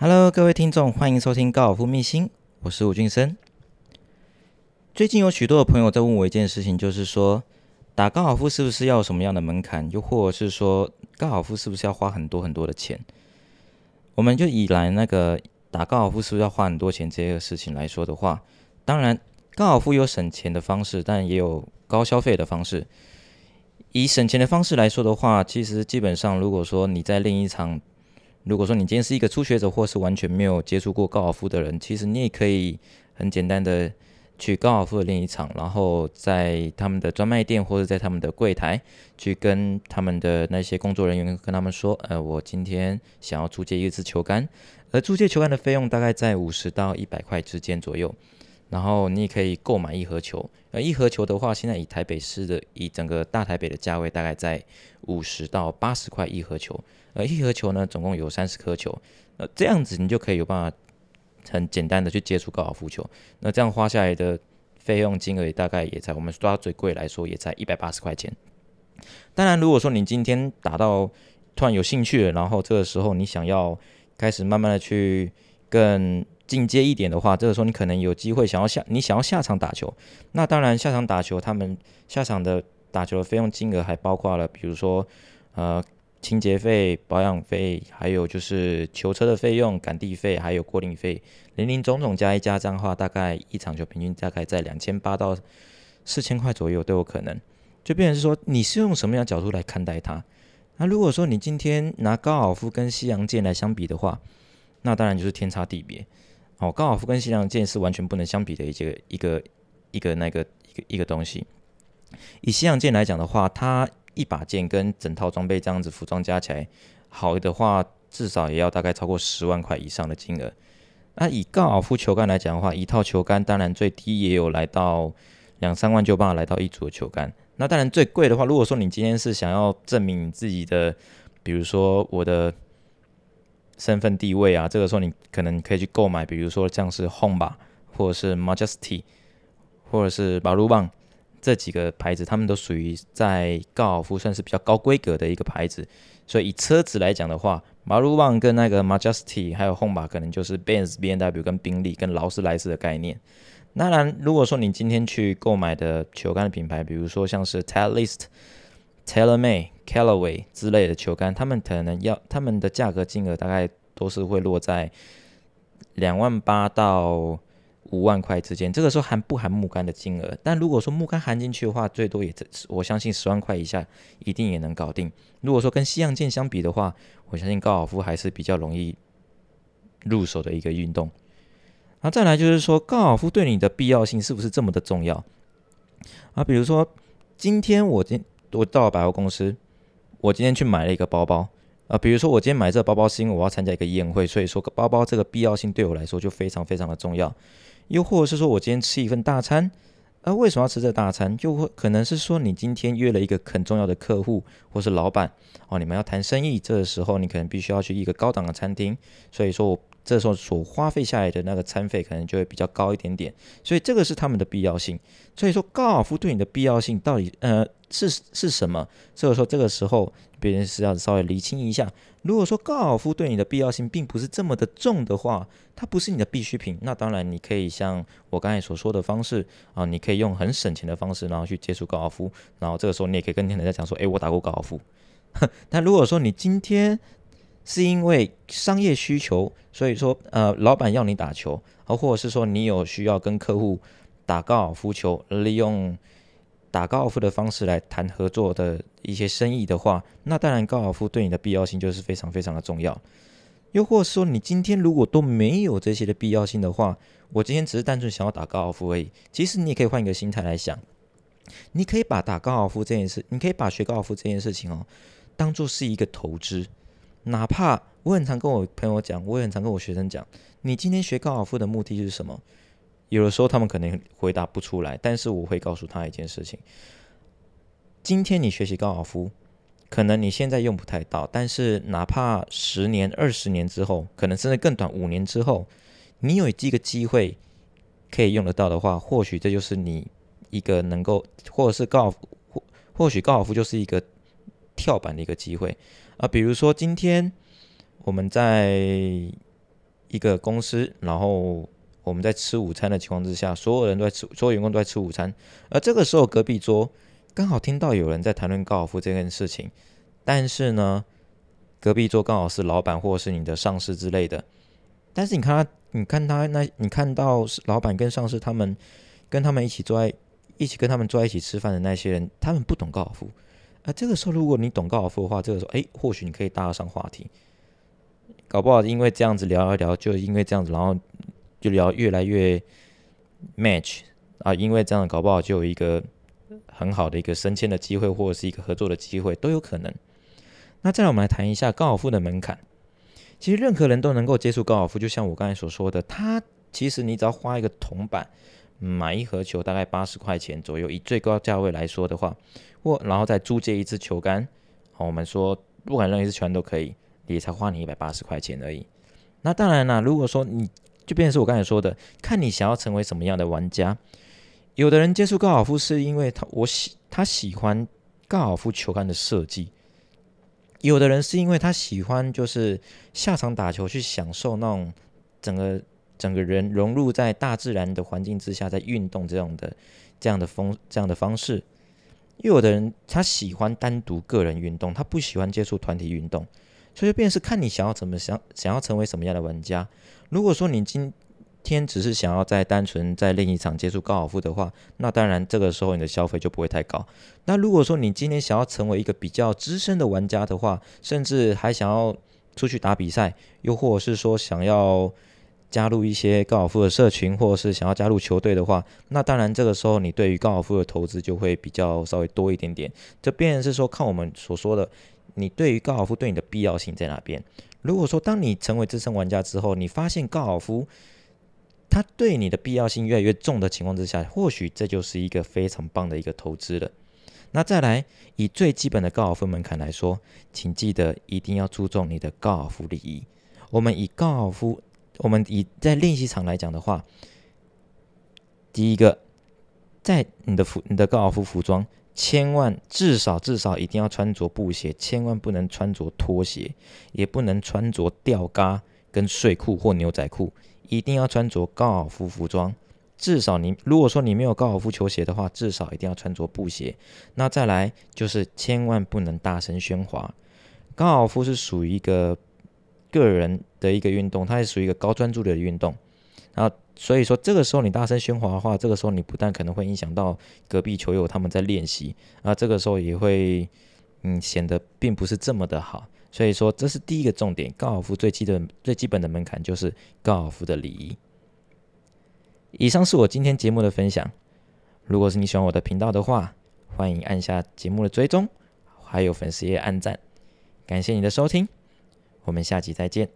Hello，各位听众，欢迎收听高尔夫秘辛，我是吴俊生。最近有许多的朋友在问我一件事情，就是说打高尔夫是不是要有什么样的门槛，又或者是说高尔夫是不是要花很多很多的钱？我们就以来那个打高尔夫是不是要花很多钱这个事情来说的话，当然高尔夫有省钱的方式，但也有高消费的方式。以省钱的方式来说的话，其实基本上如果说你在另一场，如果说你今天是一个初学者，或是完全没有接触过高尔夫的人，其实你也可以很简单的。去高尔夫的练习场，然后在他们的专卖店或者在他们的柜台去跟他们的那些工作人员跟他们说，呃，我今天想要租借一支球杆，而租借球杆的费用大概在五十到一百块之间左右。然后你也可以购买一盒球，呃，一盒球的话，现在以台北市的以整个大台北的价位大概在五十到八十块一盒球，而一盒球呢总共有三十颗球，呃，这样子你就可以有办法。很简单的去接触高尔夫球，那这样花下来的费用金额也大概也在我们抓最贵来说也在一百八十块钱。当然，如果说你今天打到突然有兴趣了，然后这个时候你想要开始慢慢的去更进阶一点的话，这个时候你可能有机会想要下你想要下场打球。那当然下场打球，他们下场的打球的费用金额还包括了，比如说呃。清洁费、保养费，还有就是球车的费用、赶地费，还有过龄费，零零总总加一加，这样的话，大概一场球平均大概在两千八到四千块左右都有可能。就变成是说，你是用什么样角度来看待它？那如果说你今天拿高尔夫跟西洋剑来相比的话，那当然就是天差地别。哦，高尔夫跟西洋剑是完全不能相比的一个一个一个那个一个一个东西。以西洋剑来讲的话，它一把剑跟整套装备这样子服装加起来，好的话至少也要大概超过十万块以上的金额。那以高尔夫球杆来讲的话，一套球杆当然最低也有来到两三万就办法来到一组的球杆。那当然最贵的话，如果说你今天是想要证明你自己的，比如说我的身份地位啊，这个时候你可能可以去购买，比如说像是 Home 吧，或者是 Majesty，或者是 b a r u b a n 这几个牌子，他们都属于在高尔夫算是比较高规格的一个牌子，所以以车子来讲的话，马鲁旺跟那个 Majesty 还有 Honda 可能就是 Benz、B N W 跟宾利跟劳斯莱斯的概念。当然，如果说你今天去购买的球杆的品牌，比如说像是 Talist、TaylorMade、Callaway 之类的球杆，他们可能要他们的价格金额大概都是会落在两万八到。五万块之间，这个时候含不含木杆的金额？但如果说木杆含进去的话，最多也我相信十万块以下一定也能搞定。如果说跟西洋剑相比的话，我相信高尔夫还是比较容易入手的一个运动。那再来就是说，高尔夫对你的必要性是不是这么的重要？啊，比如说今天我今我到了百货公司，我今天去买了一个包包。啊，比如说我今天买这个包包是因为我要参加一个宴会，所以说包包这个必要性对我来说就非常非常的重要。又或者是说我今天吃一份大餐，啊，为什么要吃这大餐？就会可能是说你今天约了一个很重要的客户或是老板，哦，你们要谈生意，这个时候你可能必须要去一个高档的餐厅，所以说我这时候所花费下来的那个餐费可能就会比较高一点点。所以这个是他们的必要性。所以说高尔夫对你的必要性到底呃是是什么？所以说这个时候别人是要稍微厘清一下。如果说高尔夫对你的必要性并不是这么的重的话，它不是你的必需品，那当然你可以像我刚才所说的方式啊，你可以用很省钱的方式，然后去接触高尔夫，然后这个时候你也可以跟人家讲说，诶，我打过高尔夫。但如果说你今天是因为商业需求，所以说呃，老板要你打球，啊，或者是说你有需要跟客户打高尔夫球，利用。打高尔夫的方式来谈合作的一些生意的话，那当然高尔夫对你的必要性就是非常非常的重要。又或者说，你今天如果都没有这些的必要性的话，我今天只是单纯想要打高尔夫而已。其实你也可以换一个心态来想，你可以把打高尔夫这件事，你可以把学高尔夫这件事情哦，当做是一个投资。哪怕我很常跟我朋友讲，我也很常跟我学生讲，你今天学高尔夫的目的是什么？有的时候他们可能回答不出来，但是我会告诉他一件事情：今天你学习高尔夫，可能你现在用不太到，但是哪怕十年、二十年之后，可能甚至更短五年之后，你有这个机会可以用得到的话，或许这就是你一个能够，或者是高尔夫，或或许高尔夫就是一个跳板的一个机会啊。比如说今天我们在一个公司，然后我们在吃午餐的情况之下，所有人都在吃，所有员工都在吃午餐，而这个时候隔壁桌刚好听到有人在谈论高尔夫这件事情，但是呢，隔壁桌刚好是老板或者是你的上司之类的，但是你看他，你看他那，你看到老板跟上司他们跟他们一起坐在一起跟他们坐在一起吃饭的那些人，他们不懂高尔夫。那，这个时候如果你懂高尔夫的话，这个时候哎，或许你可以搭上话题，搞不好因为这样子聊一聊，就因为这样子，然后就聊越来越 match 啊，因为这样搞不好就有一个很好的一个升迁的机会，或者是一个合作的机会都有可能。那再来我们来谈一下高尔夫的门槛。其实任何人都能够接触高尔夫，就像我刚才所说的，它其实你只要花一个铜板。买一盒球大概八十块钱左右，以最高价位来说的话，或然后再租借一支球杆，好，我们说不管任意一支球杆都可以，也才花你一百八十块钱而已。那当然啦，如果说你就变成是我刚才说的，看你想要成为什么样的玩家。有的人接触高尔夫是因为他我喜他喜欢高尔夫球杆的设计，有的人是因为他喜欢就是下场打球去享受那种整个。整个人融入在大自然的环境之下，在运动这样的这样的风这样的方式，又有的人他喜欢单独个人运动，他不喜欢接触团体运动，所以便是看你想要怎么想想要成为什么样的玩家。如果说你今天只是想要在单纯在练习场接触高尔夫的话，那当然这个时候你的消费就不会太高。那如果说你今天想要成为一个比较资深的玩家的话，甚至还想要出去打比赛，又或者是说想要。加入一些高尔夫的社群，或者是想要加入球队的话，那当然这个时候你对于高尔夫的投资就会比较稍微多一点点。这便是说看我们所说的，你对于高尔夫对你的必要性在哪边。如果说当你成为资深玩家之后，你发现高尔夫它对你的必要性越来越重的情况之下，或许这就是一个非常棒的一个投资了。那再来以最基本的高尔夫门槛来说，请记得一定要注重你的高尔夫礼仪。我们以高尔夫。我们以在练习场来讲的话，第一个，在你的服你的高尔夫服装，千万至少至少一定要穿着布鞋，千万不能穿着拖鞋，也不能穿着吊嘎跟睡裤或牛仔裤，一定要穿着高尔夫服装。至少你如果说你没有高尔夫球鞋的话，至少一定要穿着布鞋。那再来就是千万不能大声喧哗，高尔夫是属于一个。个人的一个运动，它是属于一个高专注力的运动，然后所以说这个时候你大声喧哗的话，这个时候你不但可能会影响到隔壁球友他们在练习，啊，这个时候也会嗯显得并不是这么的好，所以说这是第一个重点，高尔夫最基本最基本的门槛就是高尔夫的礼仪。以上是我今天节目的分享，如果是你喜欢我的频道的话，欢迎按下节目的追踪，还有粉丝页按赞，感谢你的收听。我们下期再见。